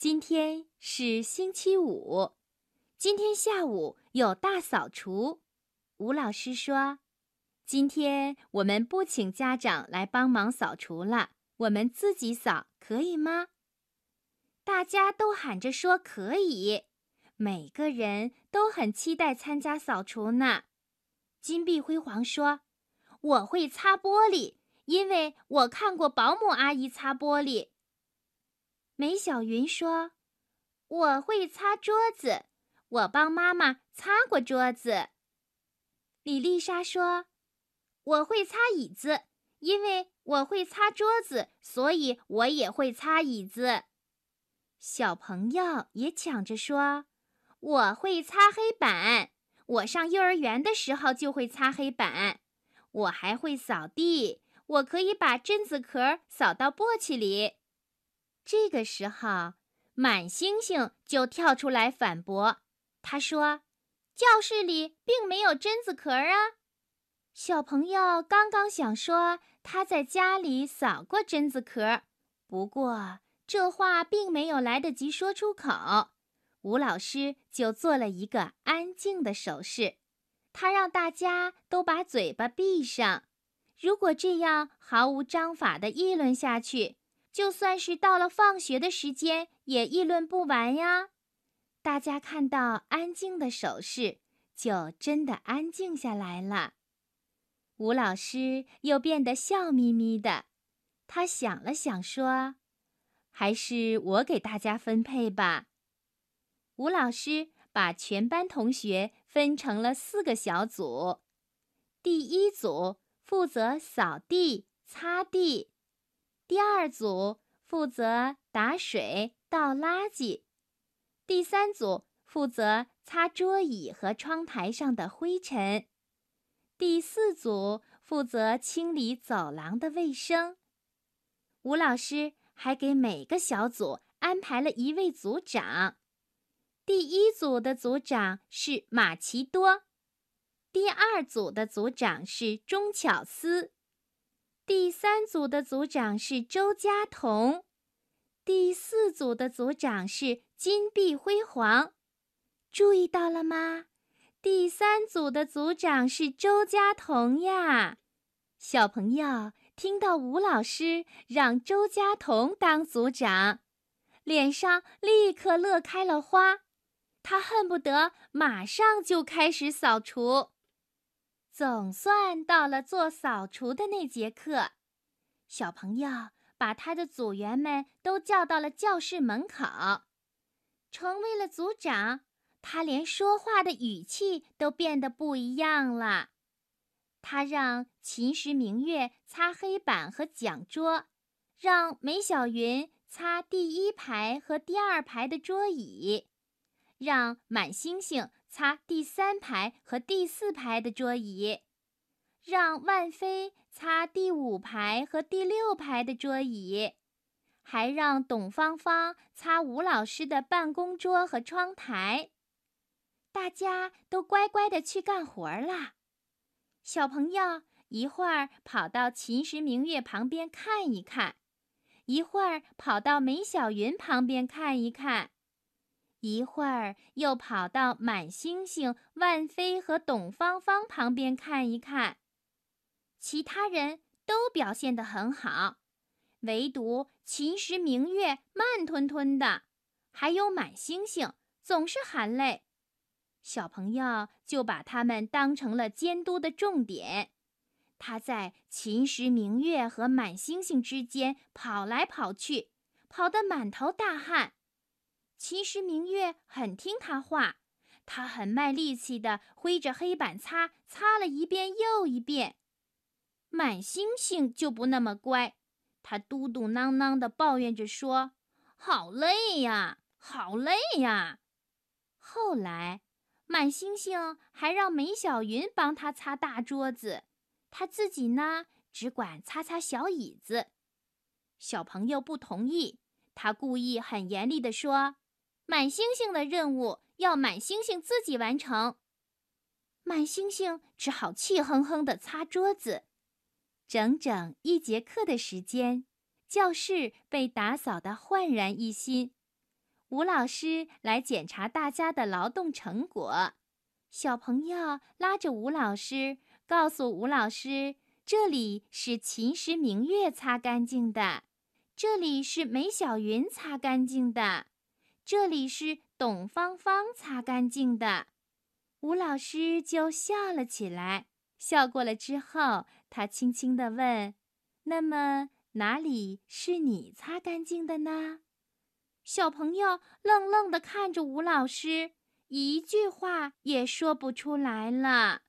今天是星期五，今天下午有大扫除。吴老师说：“今天我们不请家长来帮忙扫除了，我们自己扫，可以吗？”大家都喊着说可以，每个人都很期待参加扫除呢。金碧辉煌说：“我会擦玻璃，因为我看过保姆阿姨擦玻璃。”梅小云说：“我会擦桌子，我帮妈妈擦过桌子。”李丽莎说：“我会擦椅子，因为我会擦桌子，所以我也会擦椅子。”小朋友也抢着说：“我会擦黑板，我上幼儿园的时候就会擦黑板。我还会扫地，我可以把榛子壳扫到簸箕里。”这个时候，满星星就跳出来反驳。他说：“教室里并没有榛子壳啊！”小朋友刚刚想说他在家里扫过榛子壳，不过这话并没有来得及说出口，吴老师就做了一个安静的手势，他让大家都把嘴巴闭上。如果这样毫无章法地议论下去，就算是到了放学的时间，也议论不完呀！大家看到安静的手势，就真的安静下来了。吴老师又变得笑眯眯的，他想了想说：“还是我给大家分配吧。”吴老师把全班同学分成了四个小组，第一组负责扫地、擦地。第二组负责打水、倒垃圾，第三组负责擦桌椅和窗台上的灰尘，第四组负责清理走廊的卫生。吴老师还给每个小组安排了一位组长，第一组的组长是马奇多，第二组的组长是钟巧思。第三组的组长是周佳彤，第四组的组长是金碧辉煌，注意到了吗？第三组的组长是周佳彤呀！小朋友听到吴老师让周佳彤当组长，脸上立刻乐开了花，他恨不得马上就开始扫除。总算到了做扫除的那节课，小朋友把他的组员们都叫到了教室门口。成为了组长，他连说话的语气都变得不一样了。他让秦时明月擦黑板和讲桌，让梅小云擦第一排和第二排的桌椅，让满星星。擦第三排和第四排的桌椅，让万飞擦第五排和第六排的桌椅，还让董芳芳擦吴老师的办公桌和窗台。大家都乖乖的去干活啦。小朋友一会儿跑到秦时明月旁边看一看，一会儿跑到梅小云旁边看一看。一会儿又跑到满星星、万飞和董芳芳旁边看一看，其他人都表现得很好，唯独秦时明月慢吞吞的，还有满星星总是喊累。小朋友就把他们当成了监督的重点，他在秦时明月和满星星之间跑来跑去，跑得满头大汗。其实明月很听他话，他很卖力气地挥着黑板擦，擦了一遍又一遍。满星星就不那么乖，他嘟嘟囔囔地抱怨着说：“好累呀，好累呀。”后来，满星星还让梅小云帮他擦大桌子，他自己呢只管擦擦小椅子。小朋友不同意，他故意很严厉地说。满星星的任务要满星星自己完成，满星星只好气哼哼地擦桌子。整整一节课的时间，教室被打扫得焕然一新。吴老师来检查大家的劳动成果。小朋友拉着吴老师，告诉吴老师：“这里是秦时明月擦干净的，这里是梅小云擦干净的，这里是董芳芳擦干净的。”吴老师就笑了起来。笑过了之后，他轻轻地问：“那么哪里是你擦干净的呢？”小朋友愣愣地看着吴老师。一句话也说不出来了。